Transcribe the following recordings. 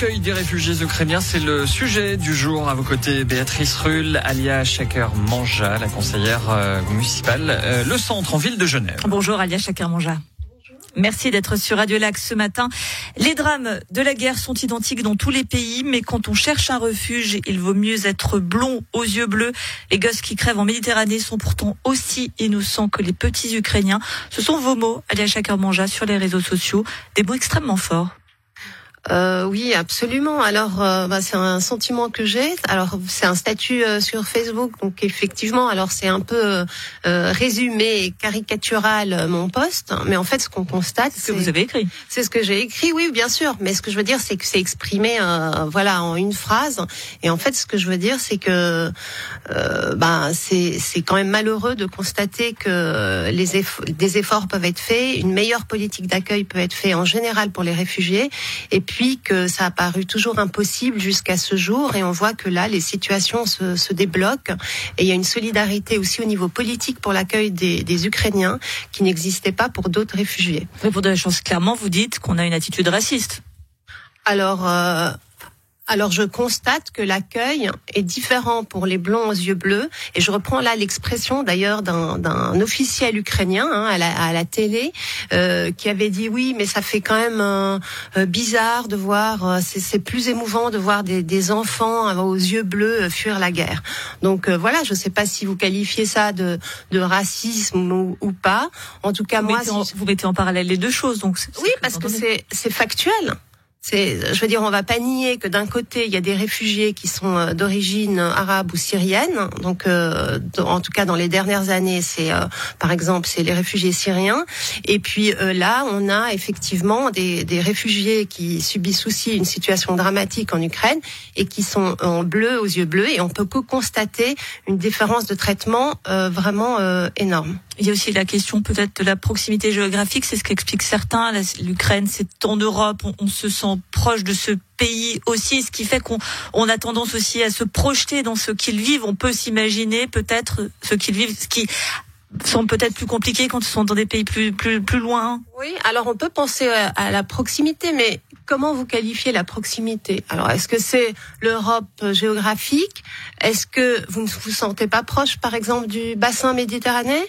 L'accueil des réfugiés ukrainiens, c'est le sujet du jour. À vos côtés, Béatrice Rull, Alia Chaker Manja, la conseillère euh, municipale, euh, le centre en ville de Genève. Bonjour Alia Chaker Manja. Merci d'être sur Radio Lac ce matin. Les drames de la guerre sont identiques dans tous les pays, mais quand on cherche un refuge, il vaut mieux être blond aux yeux bleus. Les gosses qui crèvent en Méditerranée sont pourtant aussi innocents que les petits Ukrainiens. Ce sont vos mots, Alia Chaker Manja, sur les réseaux sociaux. Des mots extrêmement forts. Euh, oui, absolument. Alors, euh, bah, c'est un sentiment que j'ai. Alors, c'est un statut euh, sur Facebook, donc effectivement, alors c'est un peu euh, résumé et caricatural mon poste, mais en fait, ce qu'on constate, c'est ce que vous avez écrit. C'est ce que j'ai écrit, oui, bien sûr. Mais ce que je veux dire, c'est que c'est exprimé, voilà, en une phrase. Et en fait, ce que je veux dire, c'est que, bah, c'est c'est quand même malheureux de constater que les efforts, des efforts peuvent être faits, une meilleure politique d'accueil peut être faite en général pour les réfugiés, et puis que ça a paru toujours impossible jusqu'à ce jour et on voit que là, les situations se, se, débloquent et il y a une solidarité aussi au niveau politique pour l'accueil des, des, Ukrainiens qui n'existait pas pour d'autres réfugiés. Mais pour de la chance, clairement, vous dites qu'on a une attitude raciste. Alors, euh, alors je constate que l'accueil est différent pour les blonds aux yeux bleus. Et je reprends là l'expression d'ailleurs d'un officiel ukrainien hein, à, la, à, la, télé euh, qui avait dit oui, mais ça fait quand même euh, euh bizarre de voir, euh, c'est plus émouvant de voir des, des, enfants aux yeux bleus fuir la guerre. Donc voilà, je ne sais pas si vous qualifiez ça de, de racisme ou, ou, pas. En tout cas, vous moi, mettez en, vous mettez en parallèle les deux choses. Donc oui, parce que c'est factuel. Je veux dire, on va pas nier que d'un côté il y a des réfugiés qui sont euh, d'origine arabe ou syrienne. Donc, euh, en tout cas dans les dernières années, c'est euh, par exemple c'est les réfugiés syriens. Et puis là, on a effectivement des, des, réfugiés qui subissent aussi une situation dramatique en Ukraine et qui sont en bleu aux yeux bleus. Et on peut que constater une différence de traitement vraiment énorme. Il y a aussi la question peut-être de la proximité géographique, c'est ce qu'expliquent certains. L'Ukraine, c'est en Europe, on, se sent proche de ce pays aussi, ce qui fait qu'on on a tendance aussi à se projeter dans ce qu'ils vivent. On peut s'imaginer peut-être ce qu'ils vivent, ce qui sont peut-être plus compliqués quand ils sont dans des pays plus plus plus loin. Oui, alors on peut penser à la proximité, mais comment vous qualifiez la proximité? Alors, est-ce que c'est l'Europe géographique? Est-ce que vous ne vous sentez pas proche, par exemple, du bassin méditerranéen?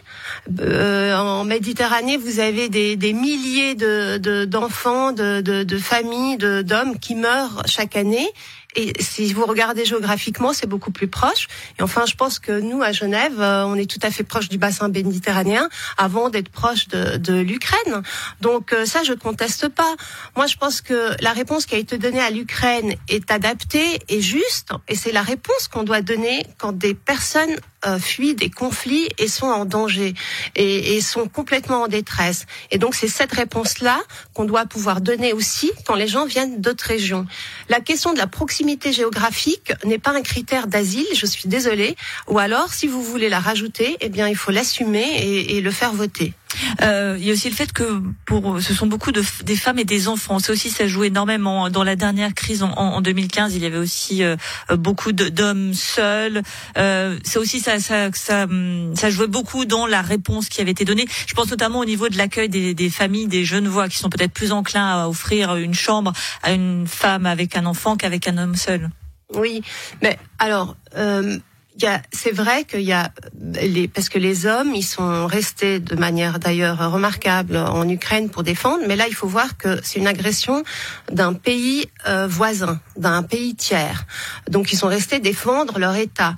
Euh, En Méditerranée, vous avez des, milliers de d'enfants, de, de, de familles, d'hommes qui meurent chaque année et si vous regardez géographiquement, c'est beaucoup plus proche. Et enfin, je pense que nous, à Genève, euh, on est tout à fait proche du bassin méditerranéen avant d'être proche de, de l'Ukraine. Donc euh, ça, je conteste pas. Moi, je pense que la réponse qui a été donnée à l'Ukraine est adaptée et juste. Et c'est la réponse qu'on doit donner quand des personnes euh, fuient des conflits et sont en danger et, sont complètement en détresse. Et donc c'est cette réponse-là qu'on doit pouvoir donner aussi quand les gens viennent d'autres régions. La question de la proximité géographique n'est pas un critère d'asile, je suis désolée. Ou alors, si vous voulez la rajouter, eh bien il faut l'assumer et le faire voter. Euh, il y a aussi le fait que pour ce sont beaucoup de des femmes et des enfants. C'est aussi ça joue énormément dans la dernière crise en, en 2015. Il y avait aussi euh, beaucoup d'hommes seuls. Euh, c'est aussi ça, ça, ça, ça jouait beaucoup dans la réponse qui avait été donnée. Je pense notamment au niveau de l'accueil des, des familles, des jeunes voix qui sont peut-être plus enclins à offrir une chambre à une femme avec un enfant qu'avec un homme seul. Oui, mais alors. Euh c'est vrai qu'il y a les, parce que les hommes, ils sont restés de manière d'ailleurs remarquable en Ukraine pour défendre, mais là, il faut voir que c'est une agression d'un pays euh, voisin, d'un pays tiers. Donc, ils sont restés défendre leur État.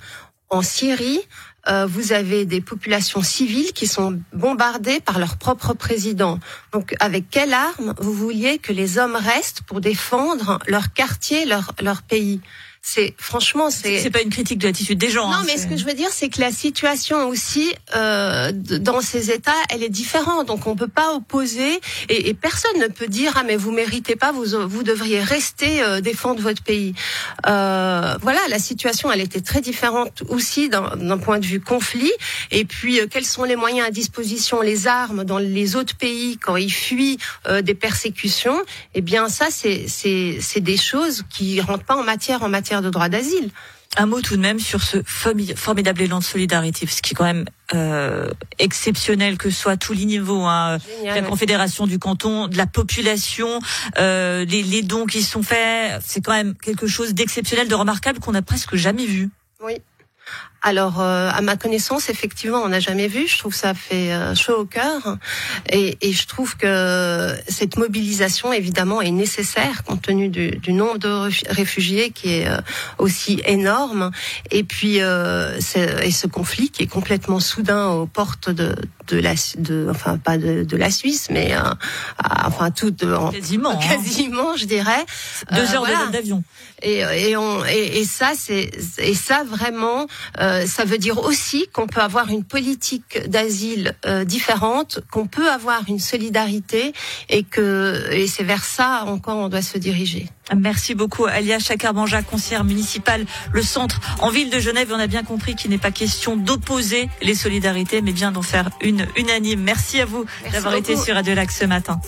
En Syrie, euh, vous avez des populations civiles qui sont bombardées par leur propre président. Donc, avec quelle arme vous vouliez que les hommes restent pour défendre leur quartier, leur, leur pays? C'est franchement, c'est. C'est pas une critique de l'attitude des gens. Non, hein, mais ce que je veux dire, c'est que la situation aussi euh, dans ces États, elle est différente. Donc on peut pas opposer et, et, personne ne peut dire ah mais vous méritez pas, vous vous devriez rester euh, défendre votre pays. Euh, voilà, la situation, elle était très différente aussi d'un point de vue conflit. Et puis euh, quels sont les moyens à disposition, les armes dans les autres pays quand ils fuient euh, des persécutions? Eh bien ça, c'est des choses qui rentrent pas en matière en matière de droit d'asile. Un mot tout de même sur ce formidable élan de solidarité, ce qui est quand même euh, exceptionnel que soit tous les niveaux, hein, la Confédération du canton, de la population, euh, les, les dons qui sont faits, c'est quand même quelque chose d'exceptionnel, de remarquable qu'on n'a presque jamais vu. Oui, alors, euh, à ma connaissance, effectivement, on n'a jamais vu. Je trouve que ça fait euh, chaud au cœur, et, et, je trouve que cette mobilisation, évidemment, est nécessaire compte tenu du, du nombre de réfugiés qui est euh, aussi énorme, et puis et ce conflit qui est complètement soudain aux portes de, de la, de, enfin pas de, de la Suisse, mais enfin tout, quasiment, hein. quasiment, je dirais. Deux heures d'avion. Et, et, on, et, et ça, c'est et ça vraiment. Euh, ça veut dire aussi qu'on peut avoir une politique d'asile euh, différente, qu'on peut avoir une solidarité et que et c'est vers ça encore on doit se diriger. Merci beaucoup Alia Chakarbanja, conseillère municipale, le centre en ville de Genève. On a bien compris qu'il n'est pas question d'opposer les solidarités, mais bien d'en faire une unanime. Merci à vous d'avoir été sur Radio Lac ce matin.